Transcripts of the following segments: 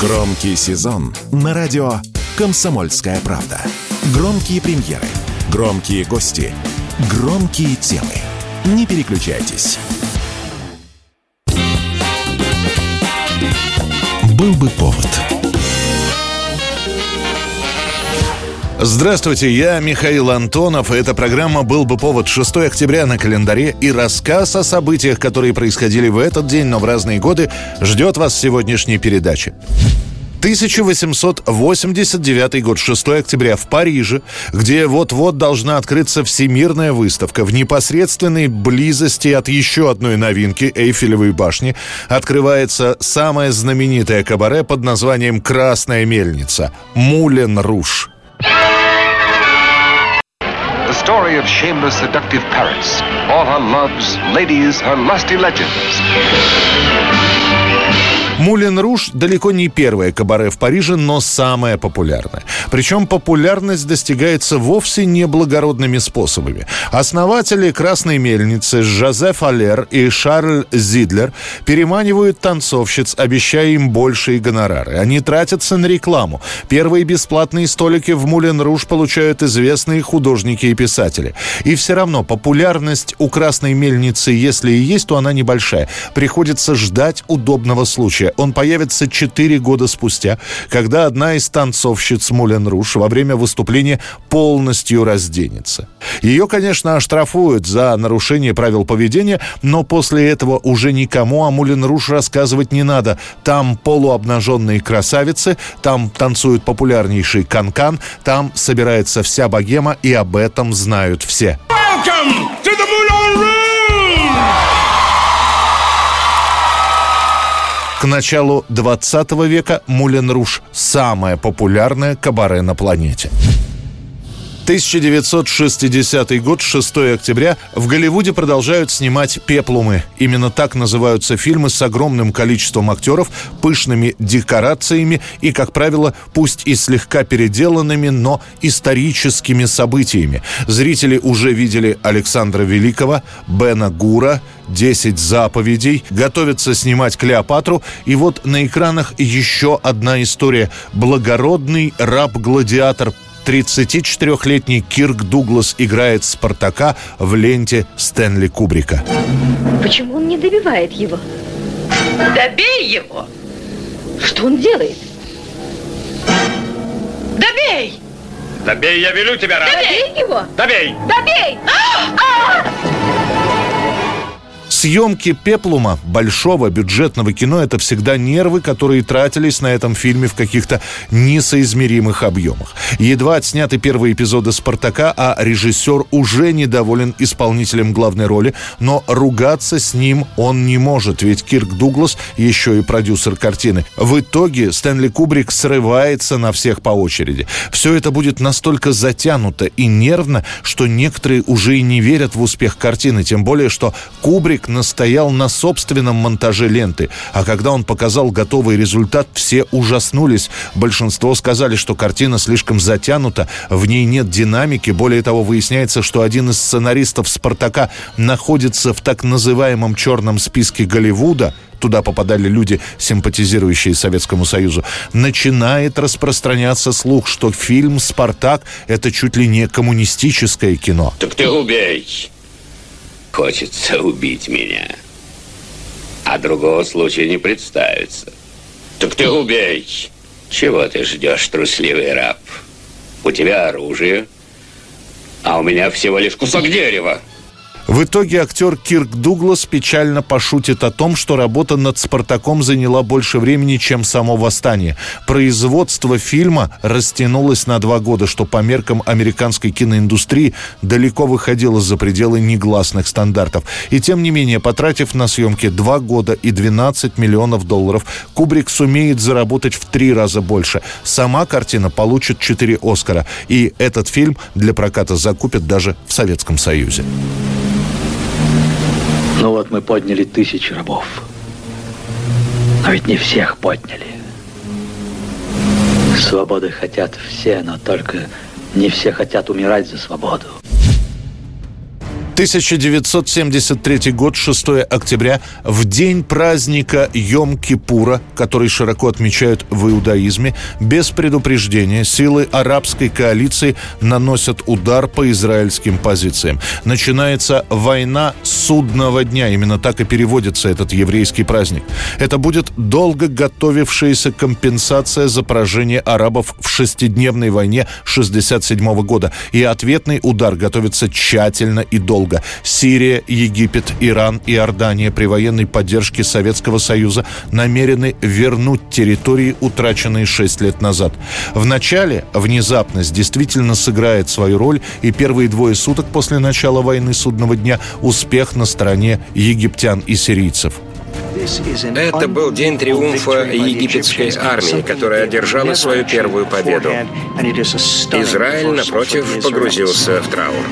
Громкий сезон на радио «Комсомольская правда». Громкие премьеры, громкие гости, громкие темы. Не переключайтесь. Был бы повод. Здравствуйте, я Михаил Антонов. Эта программа «Был бы повод» 6 октября на календаре и рассказ о событиях, которые происходили в этот день, но в разные годы, ждет вас в сегодняшней передаче. 1889 год, 6 октября, в Париже, где вот-вот должна открыться всемирная выставка, в непосредственной близости от еще одной новинки Эйфелевой башни открывается самое знаменитое кабаре под названием «Красная мельница» – «Мулен Руш». The story of shameless, seductive Paris. All her loves, ladies, her lusty legends. Мулен Руш далеко не первое кабаре в Париже, но самое популярное. Причем популярность достигается вовсе не благородными способами. Основатели «Красной мельницы» Жозеф Алер и Шарль Зидлер переманивают танцовщиц, обещая им большие гонорары. Они тратятся на рекламу. Первые бесплатные столики в Мулен Руш получают известные художники и писатели. И все равно популярность у «Красной мельницы», если и есть, то она небольшая. Приходится ждать удобного случая случая. Он появится 4 года спустя, когда одна из танцовщиц Мулен Руш во время выступления полностью разденется. Ее, конечно, оштрафуют за нарушение правил поведения, но после этого уже никому о Мулен Руш рассказывать не надо. Там полуобнаженные красавицы, там танцует популярнейший канкан, там собирается вся богема, и об этом знают все. К началу 20 века Мулен Руш – самое популярное кабаре на планете. 1960 год, 6 октября, в Голливуде продолжают снимать «Пеплумы». Именно так называются фильмы с огромным количеством актеров, пышными декорациями и, как правило, пусть и слегка переделанными, но историческими событиями. Зрители уже видели Александра Великого, Бена Гура, «Десять заповедей», готовятся снимать «Клеопатру», и вот на экранах еще одна история. Благородный раб-гладиатор 34-летний Кирк Дуглас играет Спартака в ленте Стэнли Кубрика. Почему он не добивает его? Добей его! Что он делает? Добей! Добей, я велю тебя, Рад. Добей его! Добей! Добей! А! А! Съемки «Пеплума» большого бюджетного кино – это всегда нервы, которые тратились на этом фильме в каких-то несоизмеримых объемах. Едва отсняты первые эпизоды «Спартака», а режиссер уже недоволен исполнителем главной роли, но ругаться с ним он не может, ведь Кирк Дуглас еще и продюсер картины. В итоге Стэнли Кубрик срывается на всех по очереди. Все это будет настолько затянуто и нервно, что некоторые уже и не верят в успех картины, тем более, что Кубрик настоял на собственном монтаже ленты, а когда он показал готовый результат, все ужаснулись. Большинство сказали, что картина слишком затянута, в ней нет динамики. Более того, выясняется, что один из сценаристов «Спартака» находится в так называемом черном списке Голливуда – туда попадали люди, симпатизирующие Советскому Союзу, начинает распространяться слух, что фильм «Спартак» — это чуть ли не коммунистическое кино. Так ты убей! Хочется убить меня. А другого случая не представится. Так ты убей. Чего ты ждешь, трусливый раб? У тебя оружие, а у меня всего лишь кусок дерева. В итоге актер Кирк Дуглас печально пошутит о том, что работа над «Спартаком» заняла больше времени, чем само восстание. Производство фильма растянулось на два года, что по меркам американской киноиндустрии далеко выходило за пределы негласных стандартов. И тем не менее, потратив на съемки два года и 12 миллионов долларов, Кубрик сумеет заработать в три раза больше. Сама картина получит четыре «Оскара». И этот фильм для проката закупят даже в Советском Союзе. Ну вот мы подняли тысячи рабов. Но ведь не всех подняли. Свободы хотят все, но только не все хотят умирать за свободу. 1973 год, 6 октября, в день праздника Йом-Кипура, который широко отмечают в иудаизме, без предупреждения силы арабской коалиции наносят удар по израильским позициям. Начинается война судного дня, именно так и переводится этот еврейский праздник. Это будет долго готовившаяся компенсация за поражение арабов в шестидневной войне 67 года. И ответный удар готовится тщательно и долго долго. Сирия, Египет, Иран и Иордания при военной поддержке Советского Союза намерены вернуть территории, утраченные шесть лет назад. В начале внезапность действительно сыграет свою роль, и первые двое суток после начала войны судного дня успех на стороне египтян и сирийцев. Это был день триумфа египетской армии, которая одержала свою первую победу. Израиль, напротив, погрузился в траур.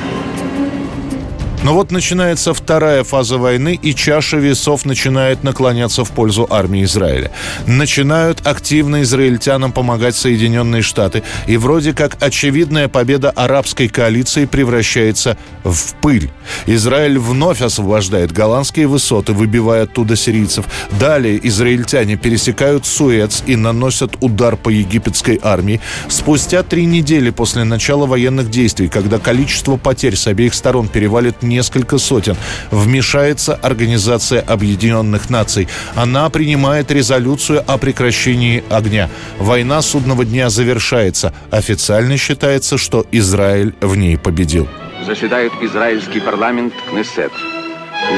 Но вот начинается вторая фаза войны, и чаша весов начинает наклоняться в пользу армии Израиля. Начинают активно израильтянам помогать Соединенные Штаты, и вроде как очевидная победа арабской коалиции превращается в пыль. Израиль вновь освобождает голландские высоты, выбивая оттуда сирийцев. Далее израильтяне пересекают Суэц и наносят удар по египетской армии. Спустя три недели после начала военных действий, когда количество потерь с обеих сторон перевалит не несколько сотен. Вмешается Организация Объединенных Наций. Она принимает резолюцию о прекращении огня. Война судного дня завершается. Официально считается, что Израиль в ней победил. Заседает израильский парламент Кнессет.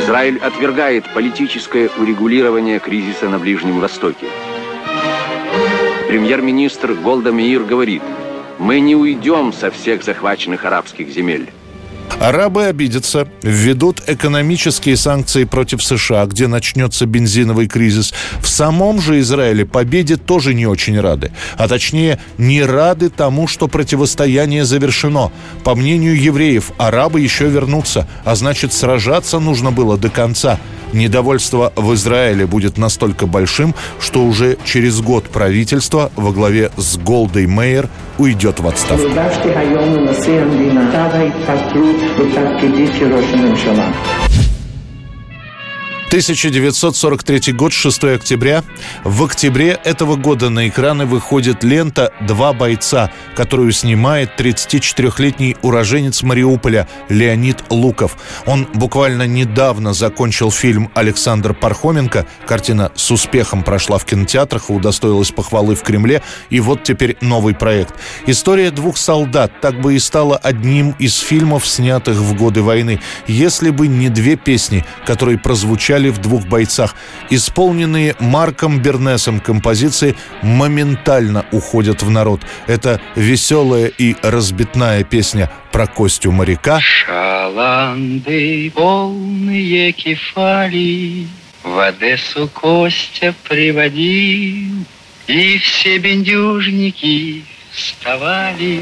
Израиль отвергает политическое урегулирование кризиса на Ближнем Востоке. Премьер-министр Голда Меир говорит, мы не уйдем со всех захваченных арабских земель. Арабы обидятся, введут экономические санкции против США, где начнется бензиновый кризис. В самом же Израиле победе тоже не очень рады. А точнее, не рады тому, что противостояние завершено. По мнению евреев, арабы еще вернутся, а значит, сражаться нужно было до конца. Недовольство в Израиле будет настолько большим, что уже через год правительство во главе с Голдой Мейер уйдет в отставку. 1943 год, 6 октября. В октябре этого года на экраны выходит лента «Два бойца», которую снимает 34-летний уроженец Мариуполя Леонид Луков. Он буквально недавно закончил фильм «Александр Пархоменко». Картина с успехом прошла в кинотеатрах и удостоилась похвалы в Кремле. И вот теперь новый проект. История двух солдат так бы и стала одним из фильмов, снятых в годы войны, если бы не две песни, которые прозвучали звучали в двух бойцах. Исполненные Марком Бернесом композиции моментально уходят в народ. Это веселая и разбитная песня про Костю моряка. Шаланды полные кефали В Одессу Костя приводил И все бендюжники вставали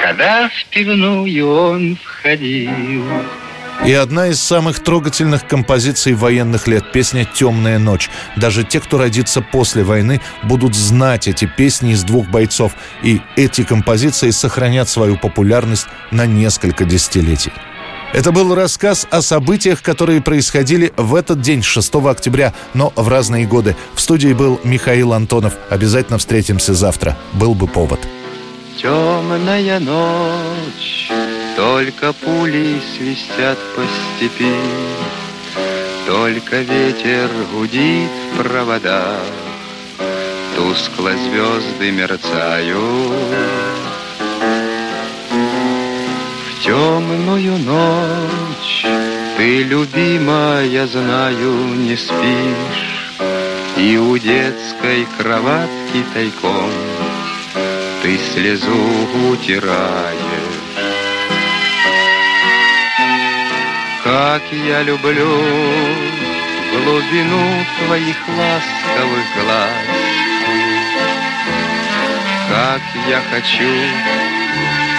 Когда в пивную он входил и одна из самых трогательных композиций военных лет – песня «Темная ночь». Даже те, кто родится после войны, будут знать эти песни из двух бойцов. И эти композиции сохранят свою популярность на несколько десятилетий. Это был рассказ о событиях, которые происходили в этот день, 6 октября, но в разные годы. В студии был Михаил Антонов. Обязательно встретимся завтра. Был бы повод. Темная ночь только пули свистят по степи, Только ветер гудит в проводах, Тускло звезды мерцают. В темную ночь ты, любимая, знаю, не спишь, И у детской кроватки тайком Ты слезу утираешь. Как я люблю глубину твоих ласковых глаз, Как я хочу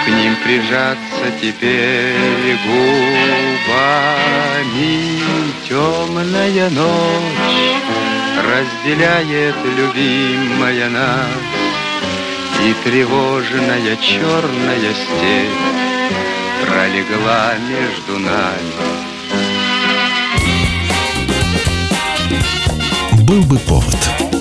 к ним прижаться теперь губами. Темная ночь разделяет любимая нас, И тревожная черная степь пролегла между нами. Был бы повод.